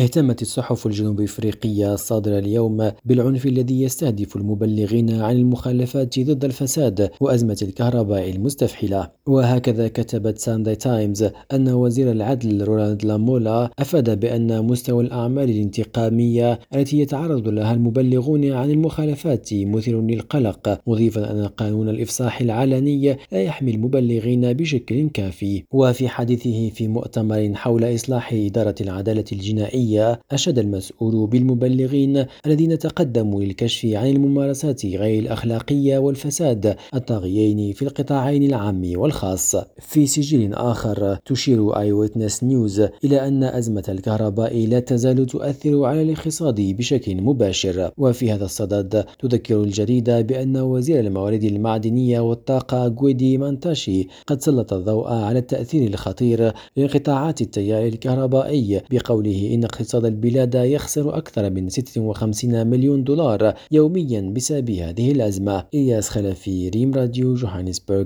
اهتمت الصحف الجنوب إفريقية الصادره اليوم بالعنف الذي يستهدف المبلغين عن المخالفات ضد الفساد وأزمة الكهرباء المستفحلة. وهكذا كتبت سانداي تايمز أن وزير العدل رولاند لامولا أفاد بأن مستوى الأعمال الانتقامية التي يتعرض لها المبلغون عن المخالفات مثير للقلق مضيفا أن قانون الإفصاح العلني لا يحمي المبلغين بشكل كافي. وفي حديثه في مؤتمر حول إصلاح إدارة العدالة الجنائية الصحية أشاد المسؤول بالمبلغين الذين تقدموا للكشف عن الممارسات غير الأخلاقية والفساد الطاغيين في القطاعين العام والخاص. في سجل آخر تشير آي ويتنس نيوز إلى أن أزمة الكهرباء لا تزال تؤثر على الاقتصاد بشكل مباشر. وفي هذا الصدد تذكر الجريدة بأن وزير الموارد المعدنية والطاقة جويدي مانتاشي قد سلط الضوء على التأثير الخطير لانقطاعات التيار الكهربائي بقوله إن اقتصاد البلاد يخسر أكثر من 56 مليون دولار يوميا بسبب هذه الأزمة. إياس خلفي ريم راديو جوهانسبرغ.